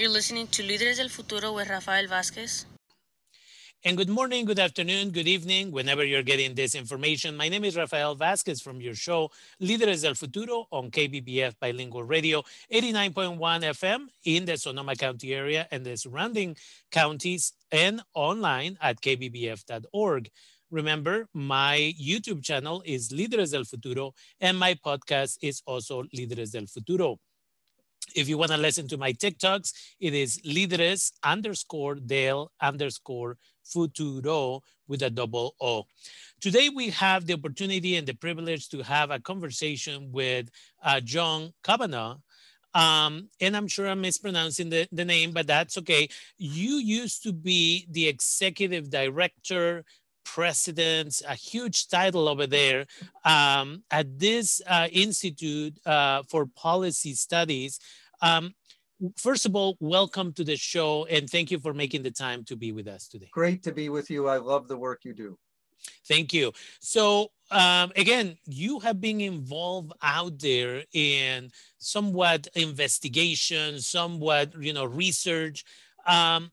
You're listening to Líderes del Futuro with Rafael Vázquez. And good morning, good afternoon, good evening, whenever you're getting this information. My name is Rafael Vázquez from your show, Líderes del Futuro on KBBF Bilingual Radio, 89.1 FM in the Sonoma County area and the surrounding counties and online at kbbf.org. Remember, my YouTube channel is Líderes del Futuro and my podcast is also Líderes del Futuro. If you want to listen to my TikToks, it is Líderes underscore del underscore futuro with a double O. Today, we have the opportunity and the privilege to have a conversation with uh, John Cavanagh. Um, and I'm sure I'm mispronouncing the, the name, but that's okay. You used to be the executive director, president, a huge title over there um, at this uh, Institute uh, for Policy Studies. Um, first of all, welcome to the show and thank you for making the time to be with us today. Great to be with you. I love the work you do. Thank you. So, um, again, you have been involved out there in somewhat investigation, somewhat, you know, research. Um,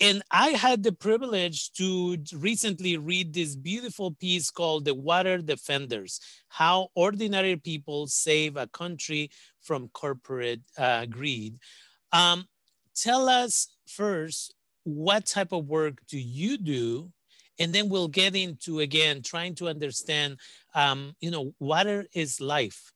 and I had the privilege to recently read this beautiful piece called The Water Defenders How Ordinary People Save a Country from Corporate uh, Greed. Um, tell us first, what type of work do you do? And then we'll get into again trying to understand, um, you know, water is life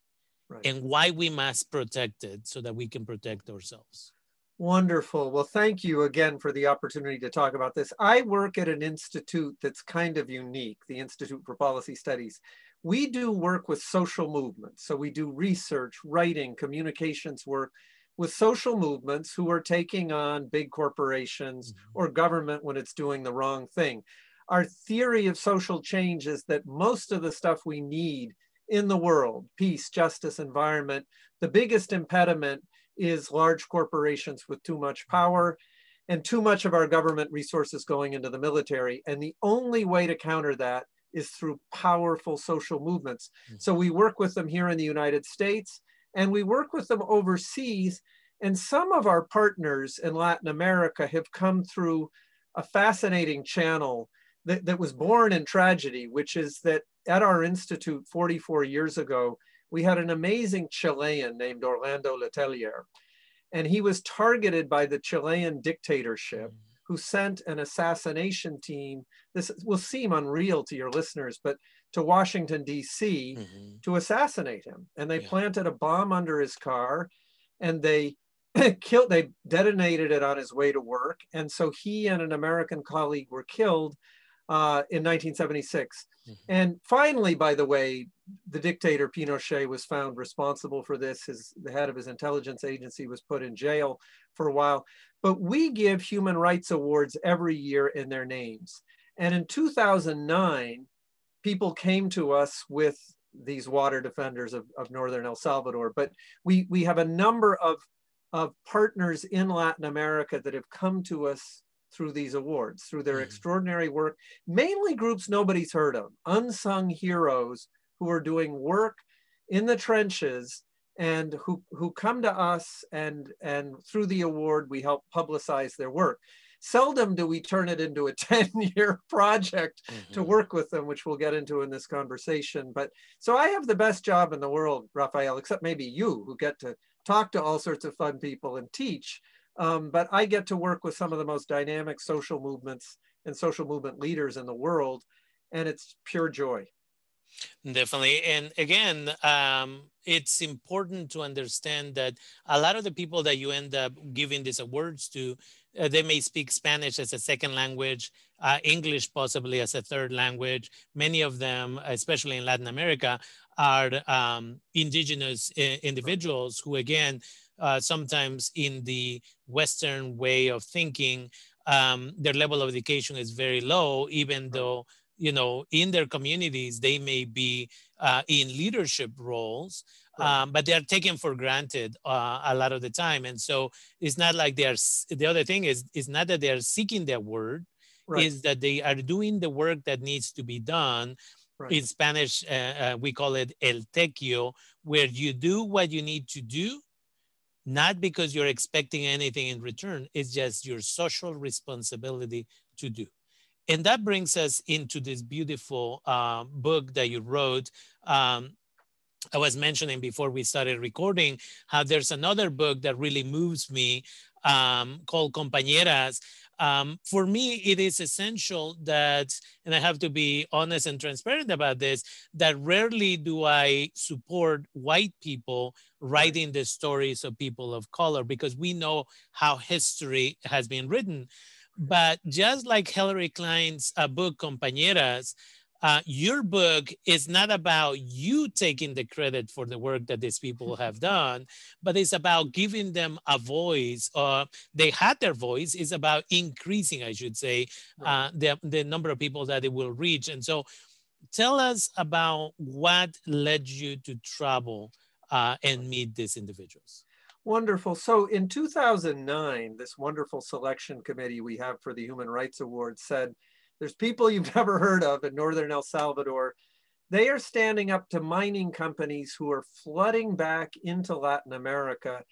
right. and why we must protect it so that we can protect ourselves. Wonderful. Well, thank you again for the opportunity to talk about this. I work at an institute that's kind of unique, the Institute for Policy Studies. We do work with social movements. So we do research, writing, communications work with social movements who are taking on big corporations mm-hmm. or government when it's doing the wrong thing. Our theory of social change is that most of the stuff we need in the world, peace, justice, environment, the biggest impediment is large corporations with too much power and too much of our government resources going into the military. And the only way to counter that is through powerful social movements. Mm-hmm. So we work with them here in the United States and we work with them overseas. And some of our partners in Latin America have come through a fascinating channel that, that was born in tragedy, which is that at our institute 44 years ago, we had an amazing Chilean named Orlando Letelier. And he was targeted by the Chilean dictatorship, who sent an assassination team. This will seem unreal to your listeners, but to Washington, D.C., mm-hmm. to assassinate him. And they yeah. planted a bomb under his car and they killed, they detonated it on his way to work. And so he and an American colleague were killed uh, in 1976. Mm-hmm. And finally, by the way, the dictator Pinochet was found responsible for this. His, the head of his intelligence agency was put in jail for a while. But we give human rights awards every year in their names. And in 2009, people came to us with these water defenders of, of Northern El Salvador. But we, we have a number of, of partners in Latin America that have come to us through these awards, through their mm-hmm. extraordinary work, mainly groups nobody's heard of, unsung heroes who are doing work in the trenches and who, who come to us and, and through the award, we help publicize their work. Seldom do we turn it into a 10 year project mm-hmm. to work with them, which we'll get into in this conversation. But so I have the best job in the world, Rafael, except maybe you who get to talk to all sorts of fun people and teach. Um, but I get to work with some of the most dynamic social movements and social movement leaders in the world, and it's pure joy. Definitely. And again, um, it's important to understand that a lot of the people that you end up giving these awards to, uh, they may speak Spanish as a second language, uh, English possibly as a third language. Many of them, especially in Latin America, are um, indigenous I- uh, individuals who, again, uh, sometimes in the Western way of thinking, um, their level of education is very low, even though you know in their communities they may be uh, in leadership roles. Right. Um, but they are taken for granted uh, a lot of the time, and so it's not like they are. The other thing is, it's not that they are seeking their word, right. is that they are doing the work that needs to be done. Right. In Spanish, uh, uh, we call it el tequio, where you do what you need to do not because you're expecting anything in return, it's just your social responsibility to do. And that brings us into this beautiful uh, book that you wrote. Um, I was mentioning before we started recording how there's another book that really moves me um, called Compañeras. Um, for me, it is essential that, and I have to be honest and transparent about this, that rarely do I support white people writing the stories of people of color because we know how history has been written. But just like Hilary Klein's uh, book, Compañeras, uh, your book is not about you taking the credit for the work that these people have done, but it's about giving them a voice. Uh, they had their voice. It's about increasing, I should say, uh, the, the number of people that it will reach. And so tell us about what led you to travel uh, and meet these individuals. Wonderful. So in 2009, this wonderful selection committee we have for the Human Rights Award said, there's people you've never heard of in Northern El Salvador. They are standing up to mining companies who are flooding back into Latin America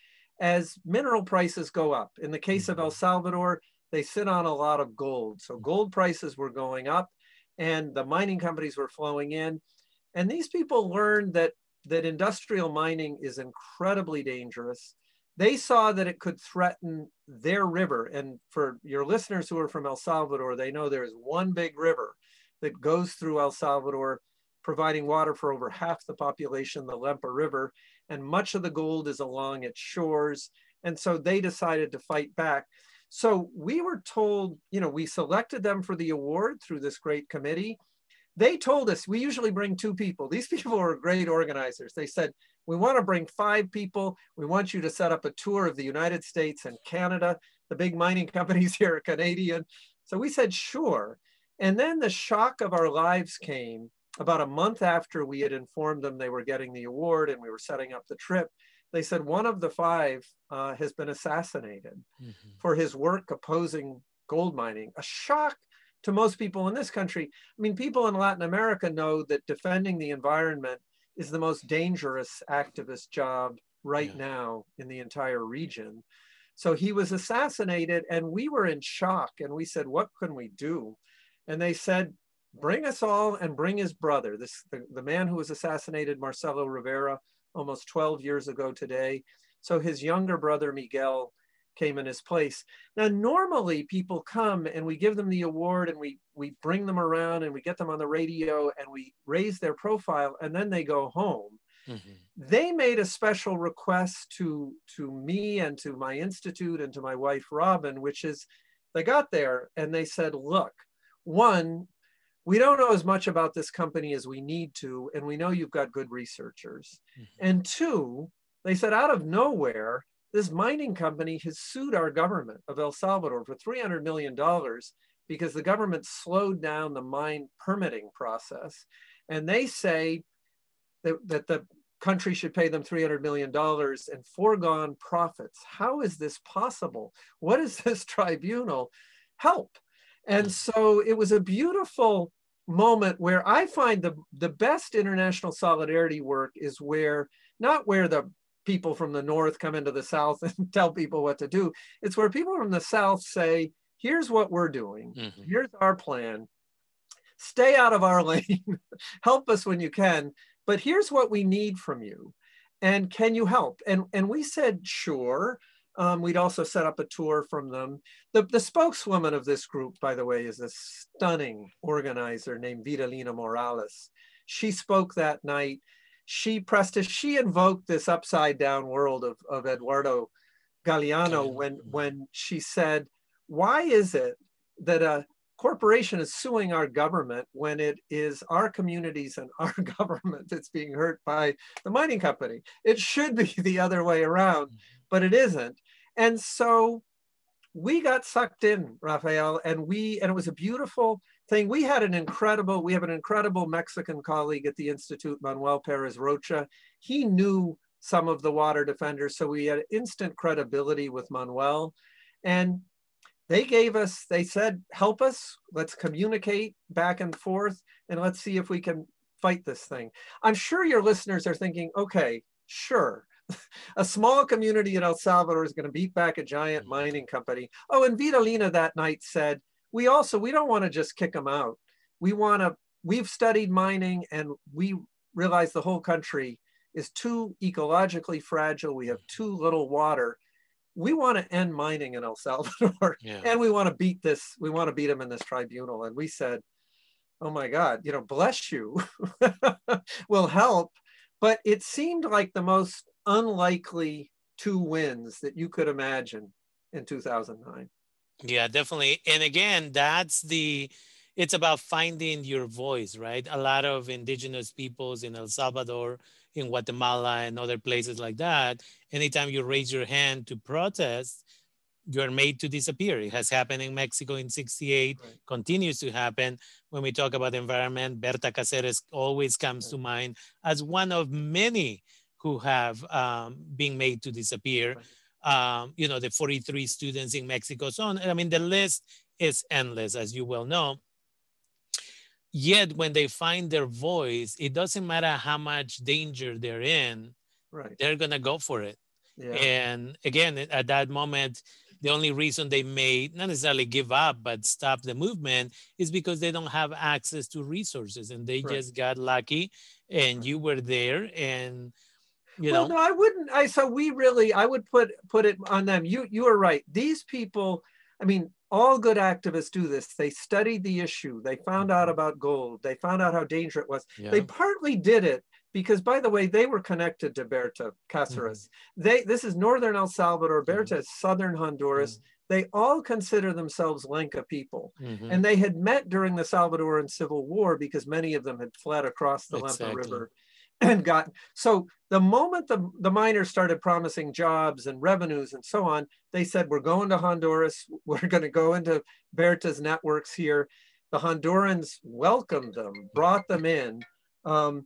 as mineral prices go up. In the case of El mm-hmm. Salvador, they sit on a lot of gold. So mm-hmm. gold prices were going up and the mining companies were flowing in. And these people learned that, that industrial mining is incredibly dangerous they saw that it could threaten their river. And for your listeners who are from El Salvador, they know there is one big river that goes through El Salvador, providing water for over half the population, the Lempa River. And much of the gold is along its shores. And so they decided to fight back. So we were told, you know, we selected them for the award through this great committee. They told us we usually bring two people. These people are great organizers. They said, we want to bring five people. We want you to set up a tour of the United States and Canada. The big mining companies here are Canadian. So we said, sure. And then the shock of our lives came about a month after we had informed them they were getting the award and we were setting up the trip. They said one of the five uh, has been assassinated mm-hmm. for his work opposing gold mining. A shock to most people in this country. I mean, people in Latin America know that defending the environment is the most dangerous activist job right yeah. now in the entire region. So he was assassinated, and we were in shock. And we said, What can we do? And they said, Bring us all and bring his brother, this the, the man who was assassinated, Marcelo Rivera, almost 12 years ago today. So his younger brother, Miguel, came in his place. Now, normally people come and we give them the award and we, we bring them around and we get them on the radio and we raise their profile and then they go home. Mm-hmm. They made a special request to, to me and to my institute and to my wife, Robin, which is they got there and they said, look, one, we don't know as much about this company as we need to, and we know you've got good researchers. Mm-hmm. And two, they said out of nowhere, this mining company has sued our government of El Salvador for $300 million because the government slowed down the mine permitting process. And they say that, that the country should pay them $300 million and foregone profits. How is this possible? What is this tribunal? Help. And hmm. so it was a beautiful moment where I find the, the best international solidarity work is where, not where the people from the north come into the south and tell people what to do. It's where people from the south say, here's what we're doing, mm-hmm. here's our plan. Stay out of our lane, help us when you can, but here's what we need from you. And can you help? And, and we said, sure. Um, we'd also set up a tour from them. The, the spokeswoman of this group, by the way, is a stunning organizer named Vidalina Morales. She spoke that night she pressed us, she invoked this upside down world of, of Eduardo Galeano when, when she said, why is it that a corporation is suing our government when it is our communities and our government that's being hurt by the mining company? It should be the other way around, mm-hmm. but it isn't. And so we got sucked in, Rafael, and we, and it was a beautiful thing. We had an incredible, we have an incredible Mexican colleague at the Institute, Manuel Perez Rocha. He knew some of the water defenders, so we had instant credibility with Manuel. And they gave us, they said, help us, let's communicate back and forth, and let's see if we can fight this thing. I'm sure your listeners are thinking, okay, sure, a small community in El Salvador is going to beat back a giant mining company. Oh, and Vidalina that night said, we also, we don't want to just kick them out. We want to, we've studied mining and we realize the whole country is too ecologically fragile. We have too little water. We want to end mining in El Salvador Yeah. and we want to beat this, we want to beat them in this tribunal. And we said, oh my God, you know, bless you will help. But it seemed like the most unlikely two wins that you could imagine in 2009. Yeah, definitely. And again, that's the it's about finding your voice, right? A lot of indigenous peoples in El Salvador, in Guatemala, and other places like that, anytime you raise your hand to protest, you're made to disappear. It has happened in Mexico in 68, Right. continues to happen. When we talk about environment, Berta Cáceres always comes to mind as one of many who have um, been made to disappear. Um, you know, the 43 students in Mexico. So on. I mean, the list is endless, as you well know. Yet when they find their voice, it doesn't matter how much danger they're in, Right. they're gonna go for it. Yeah. And again, at that moment, the only reason they may not necessarily give up, but stop the movement is because they don't have access to resources and they Right. just got lucky and Right. you were there and you well, know, no, I wouldn't. I so we really, I would put put it on them. You you are right. These people, I mean, all good activists do this. They studied the issue. They found out Mhm. about gold. They found out how dangerous it was. yeah. They partly did it because, by the way, they were connected to Berta Cáceres. They this is northern El Salvador. Berta is southern Honduras. They all consider themselves Lenca people, Mhm. and they had met during the Salvadoran Civil War because many of them had fled across the Lempa River and got so the moment the, the miners started promising jobs and revenues and so on they said we're going to honduras. We're going to go into berta's networks here. The hondurans welcomed them brought them in um,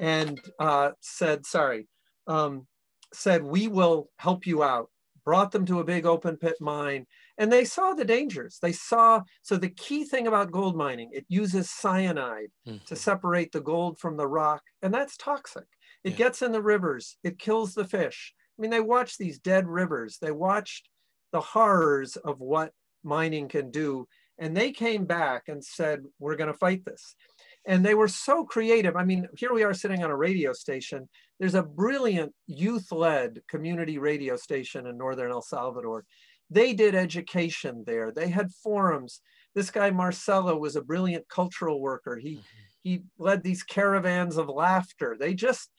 and uh, said sorry um, said we will help you out. Brought them to a big open pit mine and they saw the dangers they saw so the key thing about gold mining it uses cyanide to Mhm. separate the gold from the rock, and that's toxic. It Yeah. gets in the rivers, it kills the fish. I mean, they watched these dead rivers, they watched the horrors of what mining can do, and they came back and said, We're going to fight this. And they were so creative. I mean, here we are sitting on a radio station. There's a brilliant youth led community radio station in northern El Salvador. They did education there, they had forums. This guy, Marcelo, was a brilliant cultural worker. He Mhm. he led these caravans of laughter. They just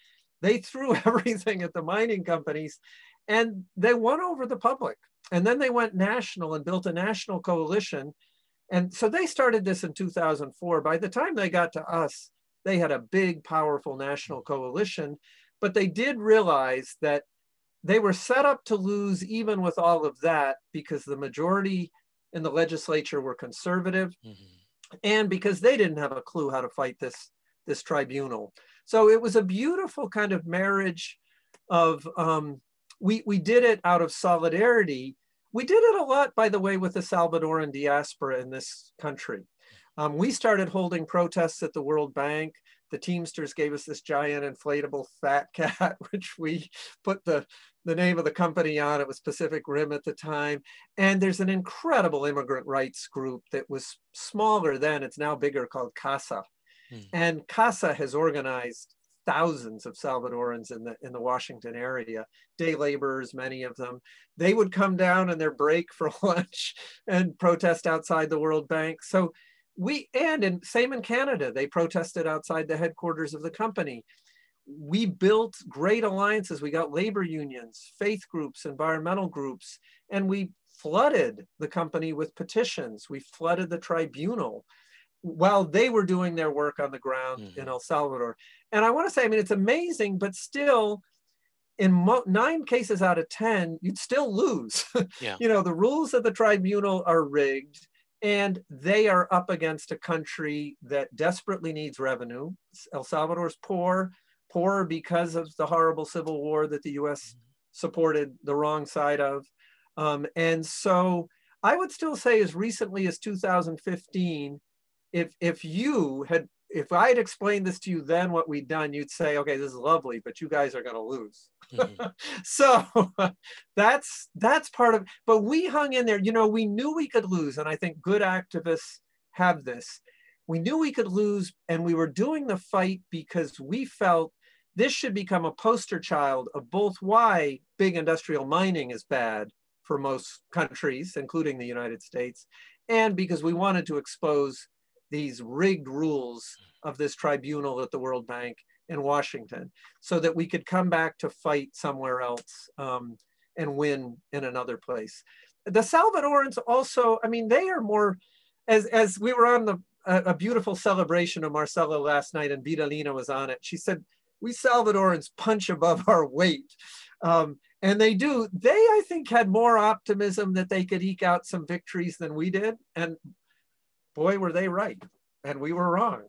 they threw everything at the mining companies and they won over the public. And then they went national and built a national coalition. And so they started this in 2004. By the time they got to us, they had a big, powerful national coalition. But they did realize that they were set up to lose even with all of that because the majority in the legislature were conservative Mhm. and because they didn't have a clue how to fight this this tribunal. So it was a beautiful kind of marriage of um, we we did it out of solidarity. We did it a lot by the way with the salvadoran diaspora in this country. Um, we started holding protests at the world bank the teamsters gave us this giant inflatable fat cat which we put the the name of the company on it was pacific rim at the time and there's an incredible immigrant rights group that was smaller then, it's now bigger, called CASA. Hmm. And CASA has organized thousands of Salvadorans in the, in the Washington area, day laborers, many of them. They would come down in their break for lunch and protest outside the World Bank. So we, and in, same in Canada, they protested outside the headquarters of the company we built great alliances. We got labor unions, faith groups, environmental groups, and we flooded the company with petitions. We flooded the tribunal while they were doing their work on the ground in Mhm. El Salvador. And I want to say, I mean, it's amazing, but still, in mo- nine cases out of 10, you'd still lose. Yeah. you know, the rules of the tribunal are rigged and they are up against a country that desperately needs revenue. El Salvador's poor, poor because of the horrible civil war that the US supported the wrong side of. Um, and so I would still say as recently as 2015, if, if you had, if I had explained this to you then what we'd done, you'd say, okay, this is lovely, but you guys are going to lose. Mm-hmm. so that's that's part of but we hung in there. You know, we knew we could lose, and I think good activists have this. We knew we could lose, and we were doing the fight because we felt this should become a poster child of both why big industrial mining is bad for most countries, including the United States, and because we wanted to expose these rigged rules of this tribunal at the World Bank in Washington so that we could come back to fight somewhere else um, and win in another place. The Salvadorans also, I mean, they are more, as, as we were on the, a, a beautiful celebration of Marcelo last night and Vidalina was on it. She said, we Salvadorans punch above our weight. Um, and they do. They, I think, had more optimism that they could eke out some victories than we did. And boy, were they right. And we were wrong.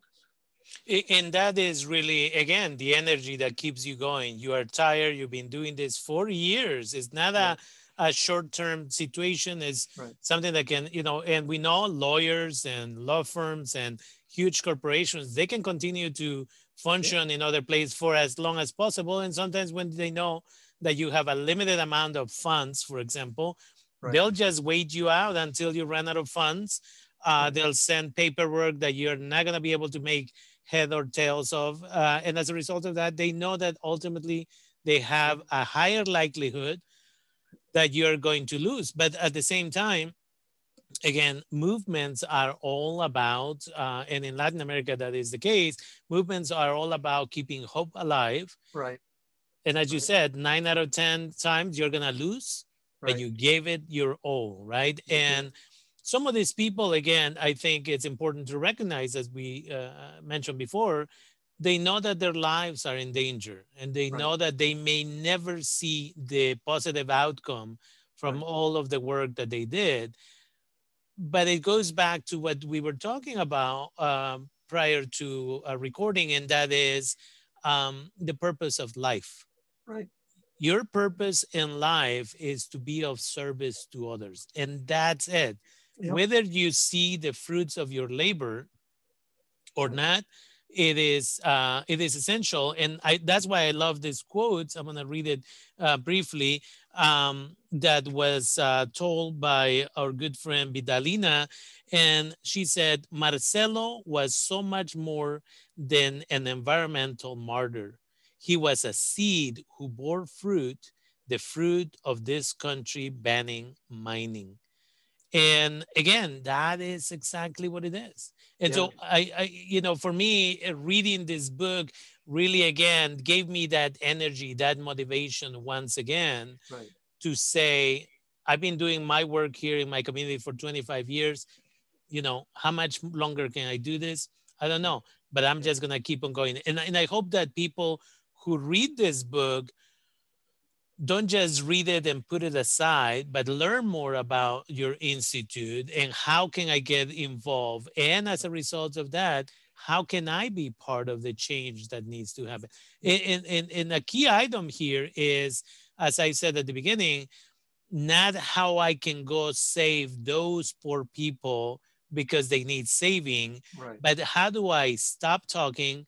And that is really, again, the energy that keeps you going. You are tired. You've been doing this for years. It's not a, a short term situation. It's right. something that can, you know, and we know lawyers and law firms and huge corporations, they can continue to function yeah. in other places for as long as possible. And sometimes when they know that you have a limited amount of funds, for example, right. they'll just wait you out until you run out of funds. Uh, they'll send paperwork that you're not going to be able to make head or tails of. Uh, and as a result of that, they know that ultimately they have a higher likelihood that you're going to lose. But at the same time, again, movements are all about, uh, and in Latin America, that is the case, movements are all about keeping hope alive. Right. And as you said, nine out of 10 times you're going to lose, right. but you gave it your all, right? Mm-hmm. And some of these people, again, I think it's important to recognize, as we uh, mentioned before, they know that their lives are in danger and they right. know that they may never see the positive outcome from right. all of the work that they did. But it goes back to what we were talking about um, prior to a recording, and that is um, the purpose of life. Right. Your purpose in life is to be of service to others, and that's it. Yep. Whether you see the fruits of your labor or not, it is uh, it is essential, and I, that's why I love this quote. I'm gonna read it uh, briefly. Um, that was uh, told by our good friend Vidalina, and she said Marcelo was so much more than an environmental martyr. He was a seed who bore fruit, the fruit of this country banning mining. And again, that is exactly what it is. And yeah. so I, I, you know, for me, uh, reading this book really again gave me that energy, that motivation once again right. to say, I've been doing my work here in my community for 25 years. You know, how much longer can I do this? I don't know, but I'm just gonna keep on going. And, and I hope that people who read this book don't just read it and put it aside, but learn more about your institute and how can I get involved? And as a result of that, how can I be part of the change that needs to happen? And, and, and a key item here is, as I said at the beginning, not how I can go save those poor people because they need saving, right. but how do I stop talking,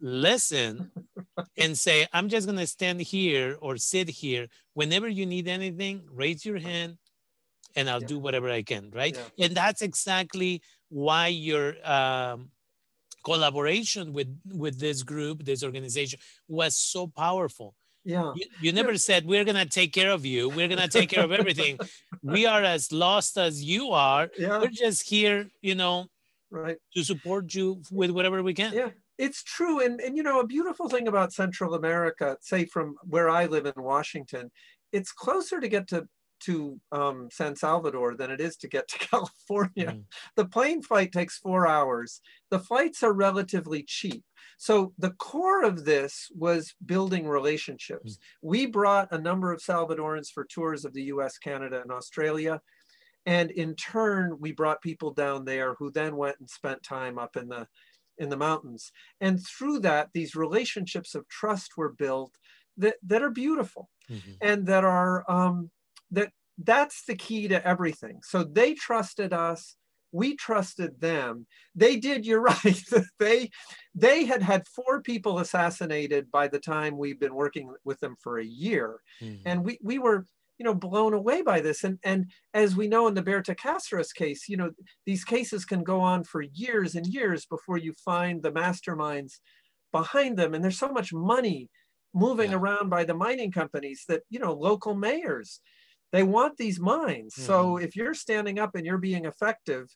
listen and say, I'm just going to stand here or sit here. Whenever you need anything, raise your hand and I'll yeah. do whatever I can, right? Yeah. And that's exactly why your um, collaboration with, with this group, this organization was so powerful. Yeah. You, you never yeah. said, we're going to take care of you. We're going to take care of everything. we are as lost as you are. Yeah. We're just here, you know, right to support you with whatever we can yeah it's true. And, and, you know, a beautiful thing about Central America, say from where I live in Washington, it's closer to get to, to um, San Salvador than it is to get to California. Mm. The plane flight takes four hours. The flights are relatively cheap. So the core of this was building relationships. Mm. We brought a number of Salvadorans for tours of the US, Canada, and Australia. And in turn, we brought people down there who then went and spent time up in the in the mountains. And through that, these relationships of trust were built that, that are beautiful mm-hmm. and that are, um, that that's the key to everything. So they trusted us, we trusted them. They did, you're right. they, they had had four people assassinated by the time we've been working with them for a year. Mm-hmm. And we, we were, you know, blown away by this. And, and as we know in the Berta Cáceres case, you know, these cases can go on for years and years before you find the masterminds behind them. And there's so much money moving yeah. around by the mining companies that, you know, local mayors, they want these mines. Mm-hmm. So if you're standing up and you're being effective,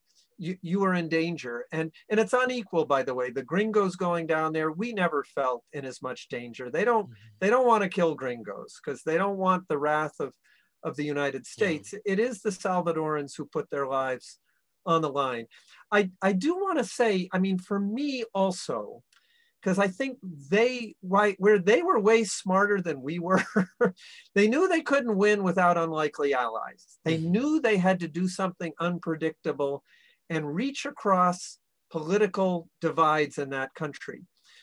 you, you are in danger. And, and it's unequal, by the way. The gringos going down there, we never felt in as much danger. They don't, mm-hmm. they don't want to kill gringos because they don't want the wrath of, of the United States. Yeah. It is the Salvadorans who put their lives on the line. I, I do want to say, I mean, for me also, because I think they right where they were way smarter than we were. they knew they couldn't win without unlikely allies. They mm-hmm. knew they had to do something unpredictable and reach across political divides in that country.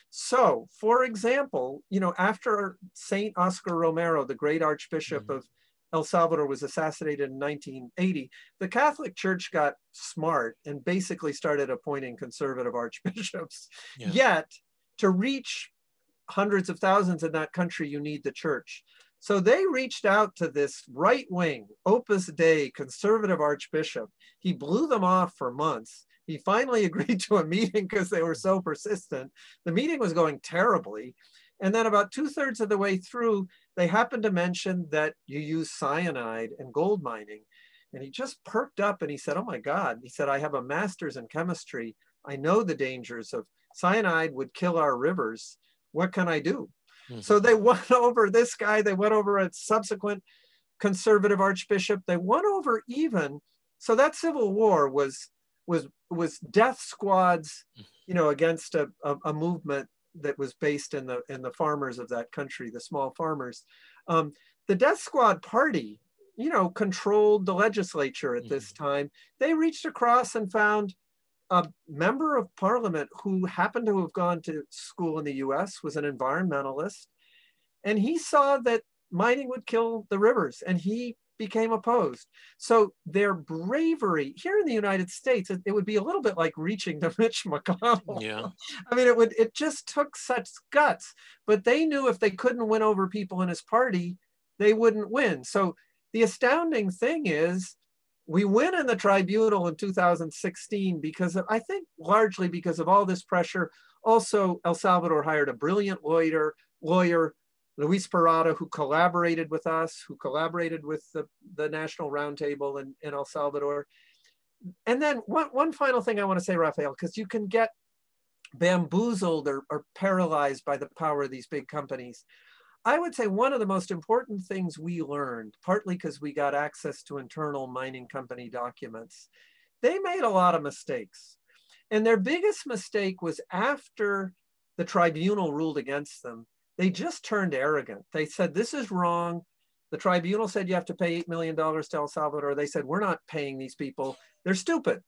So, for example, you know, after Saint Oscar Romero, the great Archbishop mm-hmm. of El Salvador was assassinated in 1980, the Catholic Church got smart and basically started appointing conservative archbishops. Yeah. Yet to reach hundreds of thousands in that country, you need the church. So they reached out to this right wing, Opus Dei, conservative archbishop. He blew them off for months. He finally agreed to a meeting because they were so persistent. The meeting was going terribly. And then about two thirds of the way through, they happened to mention that you use cyanide in gold mining. And he just perked up and he said, Oh my God. He said, I have a master's in chemistry. I know the dangers of cyanide would kill our rivers. What can I do? Mm-hmm. So they won over this guy, they went over a subsequent conservative archbishop, they won over even. So that civil war was was was death squads, you know, against a, a, a movement that was based in the in the farmers of that country, the small farmers. Um, the death squad party, you know, controlled the legislature at mm-hmm. this time. They reached across and found a member of parliament who happened to have gone to school in the US was an environmentalist. And he saw that mining would kill the rivers and he became opposed. So their bravery here in the United States, it, it, would be a little bit like reaching to Mitch McConnell. Yeah. I mean, it would, it just took such guts, but they knew if they couldn't win over people in his party, they wouldn't win. So the astounding thing is we win in the tribunal in 2016 because of, I think largely because of all this pressure. Also, El Salvador hired a brilliant lawyer, lawyer Luis Parada, who collaborated with us, who collaborated with the, the National Roundtable in, in El Salvador. And then one, one final thing I want to say, Rafael, because you can get bamboozled or, or paralyzed by the power of these big companies. I would say one of the most important things we learned, partly because we got access to internal mining company documents, they made a lot of mistakes. And their biggest mistake was after the tribunal ruled against them, they just turned arrogant. They said, This is wrong. The tribunal said you have to pay $8 million to El Salvador. They said, We're not paying these people. They're stupid.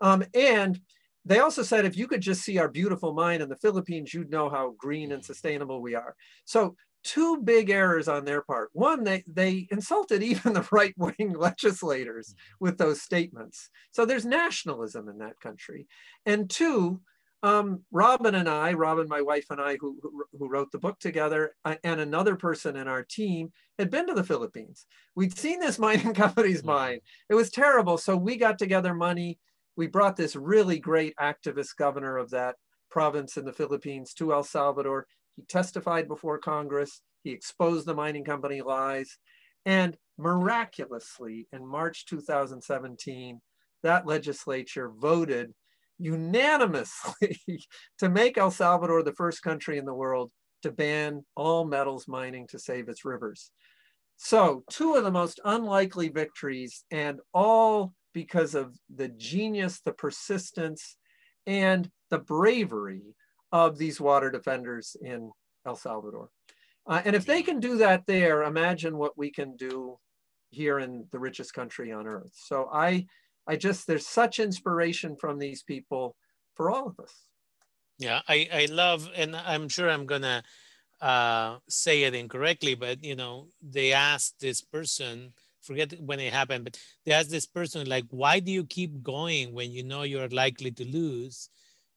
Um, and they also said, if you could just see our beautiful mine in the Philippines, you'd know how green and sustainable we are. So two big errors on their part. One, they, they insulted even the right wing legislators with those statements. So there's nationalism in that country. And two, um, Robin and I, Robin, my wife and I, who, who wrote the book together, uh, and another person in our team had been to the Philippines. We'd seen this mining company's mine. It was terrible. So we got together money. We brought this really great activist governor of that province in the Philippines to El Salvador. He testified before Congress. He exposed the mining company lies. And miraculously, in March 2017, that legislature voted unanimously to make El Salvador the first country in the world to ban all metals mining to save its rivers. So, two of the most unlikely victories, and all because of the genius, the persistence, and the bravery of these water defenders in El Salvador. Uh, and if they can do that there, imagine what we can do here in the richest country on earth. So I, I just, there's such inspiration from these people for all of us. Yeah, I, I love, and I'm sure I'm gonna uh, say it incorrectly, but you know, they asked this person forget when it happened, but they asked this person, like, why do you keep going when you know you're likely to lose?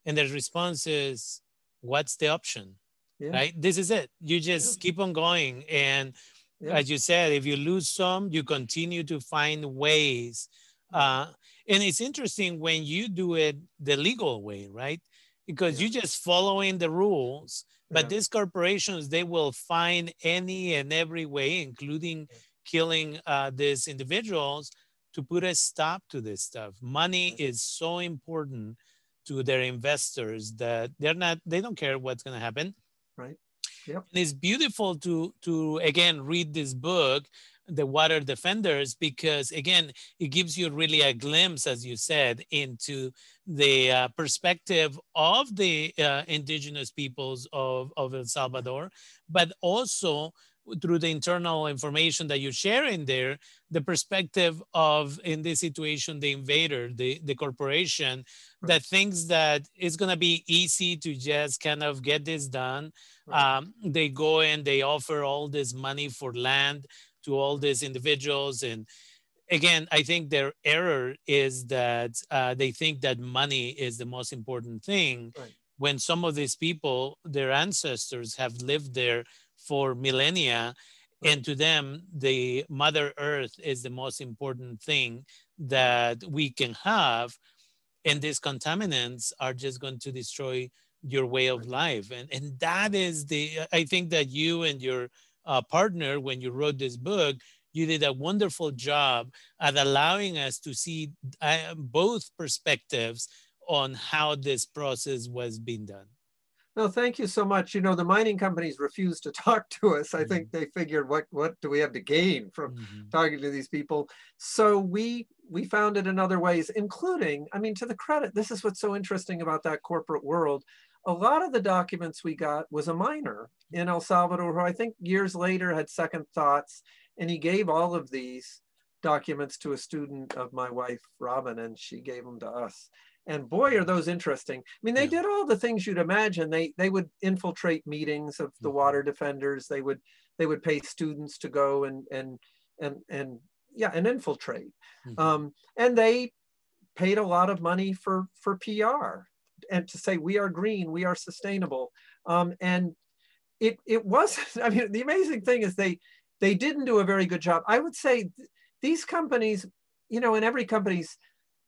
And the response is, what's the option? Yeah. Right? This is it. You just yeah. keep on going. And yeah. as you said, if you lose some, you continue to find ways. Uh, and it's interesting when you do it the legal way, right? Because you're just following the rules. But these corporations, they will find any and every way, including killing uh, these individuals to put a stop to this stuff. Money is so important to their investors that they're not, they don't care what's going to happen. Right. Yep. And it's beautiful to, to again, read this book, The Water Defenders, because again, it gives you really a glimpse, as you said, into the uh, perspective of the uh, indigenous peoples of, of El Salvador, but also through the internal information that you share in there, the perspective of, in this situation, the invader, the, the corporation, right. that thinks that it's going to be easy to just kind of get this done. Right. Um, they go and they offer all this money for land to all these individuals. And again, I think their error is that uh, they think that money is the most important thing. Right. When some of these people, their ancestors have lived there for millennia. And to them, the Mother Earth is the most important thing that we can have. And these contaminants are just going to destroy your way of life. And, and that is the, I think that you and your uh, partner, when you wrote this book, you did a wonderful job at allowing us to see uh, both perspectives on how this process was being done. No, thank you so much. You know, the mining companies refused to talk to us. I mm -hmm. think they figured, what what do we have to gain from mm -hmm. talking to these people? So we we found it in other ways, including, I mean, to the credit, this is what's so interesting about that corporate world. A lot of the documents we got was a miner in El Salvador who I think years later had second thoughts, and he gave all of these documents to a student of my wife, Robin, and she gave them to us and boy are those interesting. I mean they yeah. did all the things you'd imagine. They they would infiltrate meetings of the mm-hmm. water defenders. They would they would pay students to go and and and and yeah and infiltrate. Mm-hmm. um, and they paid a lot of money for for pr and to say we are green we are sustainable. Um, and it it wasn't i mean the amazing thing is they they didn't do a very good job. I would say th- these companies you know in every company's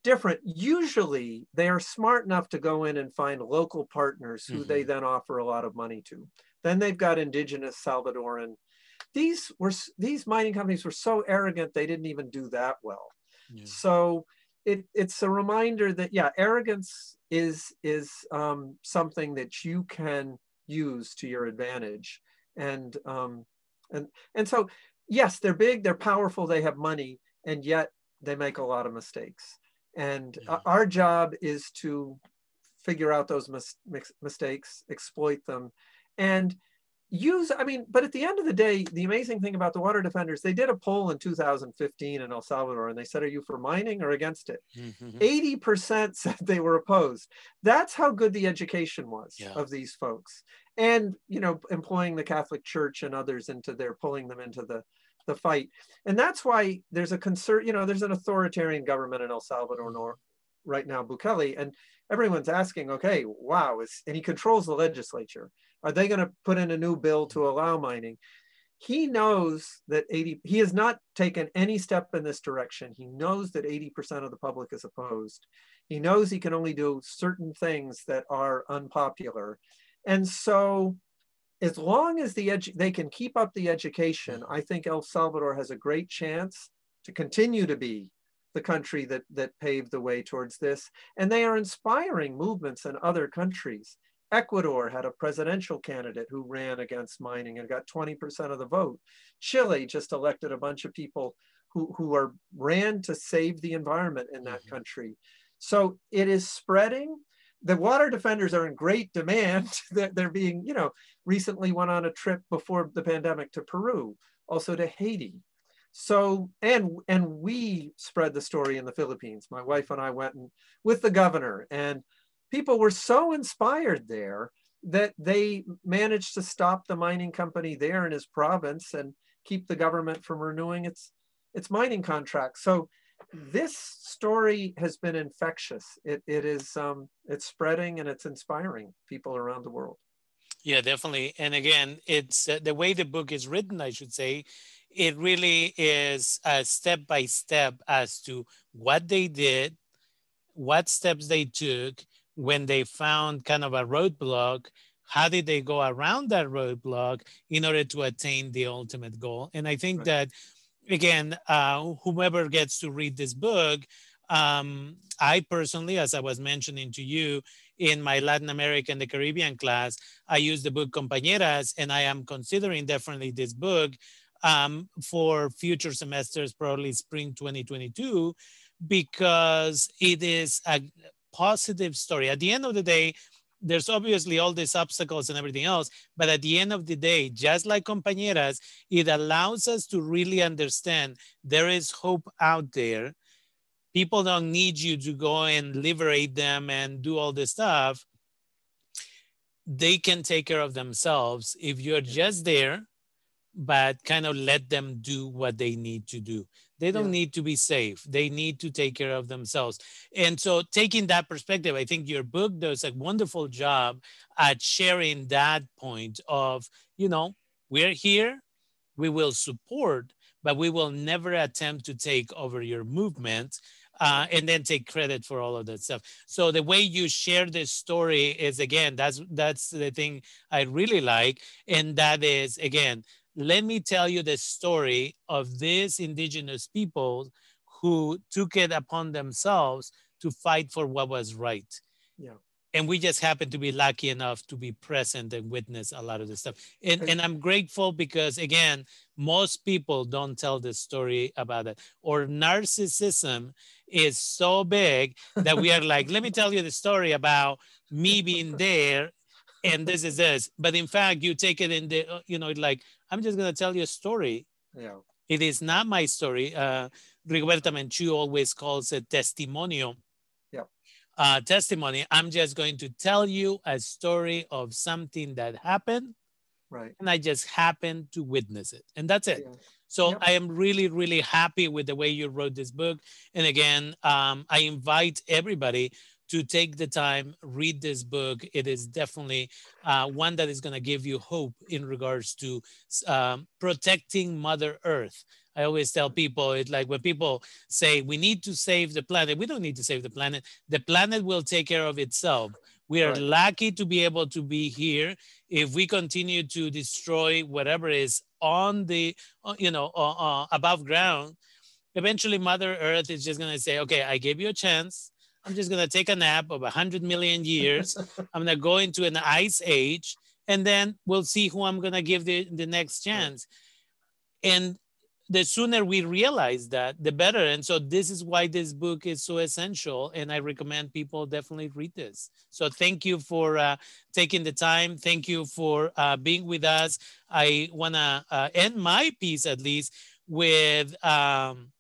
different. Usually they are smart enough to go in and find local partners who mm-hmm. they then offer a lot of money to. Then they've got indigenous Salvadoran. These were these mining companies were so arrogant they didn't even do that well. Yeah. So it, it's a reminder that yeah, arrogance is is um, something that you can use to your advantage, and um, and and so yes, they're big, they're powerful, they have money, and yet they make a lot of mistakes. And yeah. our job is to figure out those mis mistakes, exploit them, and use, I mean, but at the end of the day, the amazing thing about the water defenders, they did a poll in 2015 in El Salvador and they said, are you for mining or against it? 80% mm-hmm. said they were opposed. That's how good the education was yeah. of these folks. And, you know, employing the Catholic Church and others into their, pulling them into the, the fight. And that's why there's a concern, you know, there's an authoritarian government in El Salvador nor, right now, Bukele, and everyone's asking, okay, wow, is, and he controls the legislature. Are they going to put in a new bill to allow mining? He knows that 80, he has not taken any step in this direction. He knows that 80% of the public is opposed. He knows he can only do certain things that are unpopular. And so as long as the edu- they can keep up the education, I think El Salvador has a great chance to continue to be the country that, that paved the way towards this. And they are inspiring movements in other countries. Ecuador had a presidential candidate who ran against mining and got 20% of the vote. Chile just elected a bunch of people who, who are ran to save the environment in that mm-hmm. country. So it is spreading the water defenders are in great demand. They're being, you know, recently went on a trip before the pandemic to Peru, also to Haiti. So, and and we spread the story in the Philippines. My wife and I went and, with the governor, and people were so inspired there that they managed to stop the mining company there in his province and keep the government from renewing its it's mining contracts. So this story has been infectious. It, it is um, it's spreading and it's inspiring people around the world. Yeah, definitely. And again, it's uh, the way the book is written, I should say, it really is a step by step as to what they did, what steps they took when they found kind of a roadblock, how did they go around that roadblock in order to attain the ultimate goal. And I think right. that again, uh, whomever gets to read this book, um, I personally, as I was mentioning to you in my Latin America and the Caribbean class, I use the book Compañeras, and I am considering definitely this book um, for future semesters, probably spring 2022, because it is a positive story. At the end of the day, there's obviously all these obstacles and everything else, but at the end of the day, just like compañeras, it allows us to really understand there is hope out there. People don't need you to go and liberate them and do all this stuff. They can take care of themselves if you're just there, but kind of let them do what they need to do. They don't yeah. need to be safe. They need to take care of themselves. And so, taking that perspective, I think your book does a wonderful job at sharing that point of, you know, we're here, we will support, but we will never attempt to take over your movement. Uh, and then take credit for all of that stuff. So the way you share this story is again, that's that's the thing I really like, and that is again let me tell you the story of these indigenous people who took it upon themselves to fight for what was right. Yeah. And we just happen to be lucky enough to be present and witness a lot of this stuff. And, and I'm grateful because, again, most people don't tell the story about it. Or narcissism is so big that we are like, let me tell you the story about me being there and this is this. But in fact, you take it in the, uh, you know, like, I'm just going to tell you a story. Yeah. It is not my story. Uh, Rigoberta Menchú always calls it testimonio. Yeah. Uh, testimony. I'm just going to tell you a story of something that happened. Right. And I just happened to witness it. And that's it. Yeah. So yep. I am really, really happy with the way you wrote this book. And again, um, I invite everybody to take the time, read this book. It is definitely uh, one that is going to give you hope in regards to um, protecting Mother Earth. I always tell people it's like when people say we need to save the planet, we don't need to save the planet. The planet will take care of itself. We are right. lucky to be able to be here. If we continue to destroy whatever is on the, uh, you know, uh, uh, above ground, eventually Mother Earth is just going to say, okay, I gave you a chance I'm just going to take a nap of 100 million years. I'm going to go into an ice age, and then we'll see who I'm going to give the, the next chance. And the sooner we realize that, the better. And so this is why this book is so essential. And I recommend people definitely read this. So thank you for uh, taking the time. Thank you for uh, being with us. I want to uh, end my piece at least with um,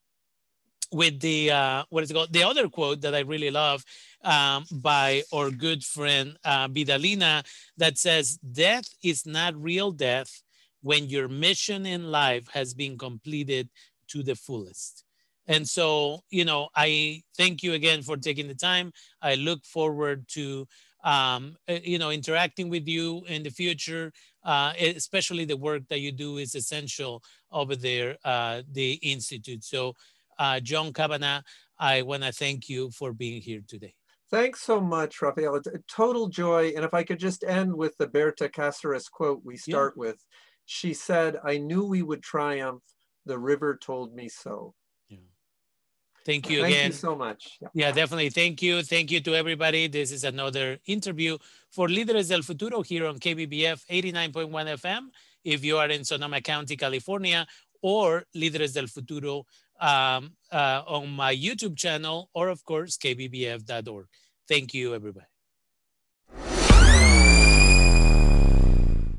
with the uh, what is it called? The other quote that I really love um, by our good friend uh, Vidalina that says, "Death is not real death when your mission in life has been completed to the fullest." And so, you know, I thank you again for taking the time. I look forward to, um, uh, you know, interacting with you in the future. Uh, especially the work that you do is essential over there, uh, the institute. So uh, John Cavanagh, I want to thank you for being here today. Thanks so much, Rafael. It's a total joy. And if I could just end with the Berta Cáceres quote we start yeah. with, she said, I knew we would triumph. The river told me so. Yeah. Thank you Thank again. Thank you so much. Yeah. yeah, definitely. Thank you. Thank you to everybody. This is another interview for Líderes del Futuro here on KBBF 89.1 FM. If you are in Sonoma County, California, or Líderes del Futuro um, uh, on my YouTube channel or, of course, kbbf.org. Thank you, everybody.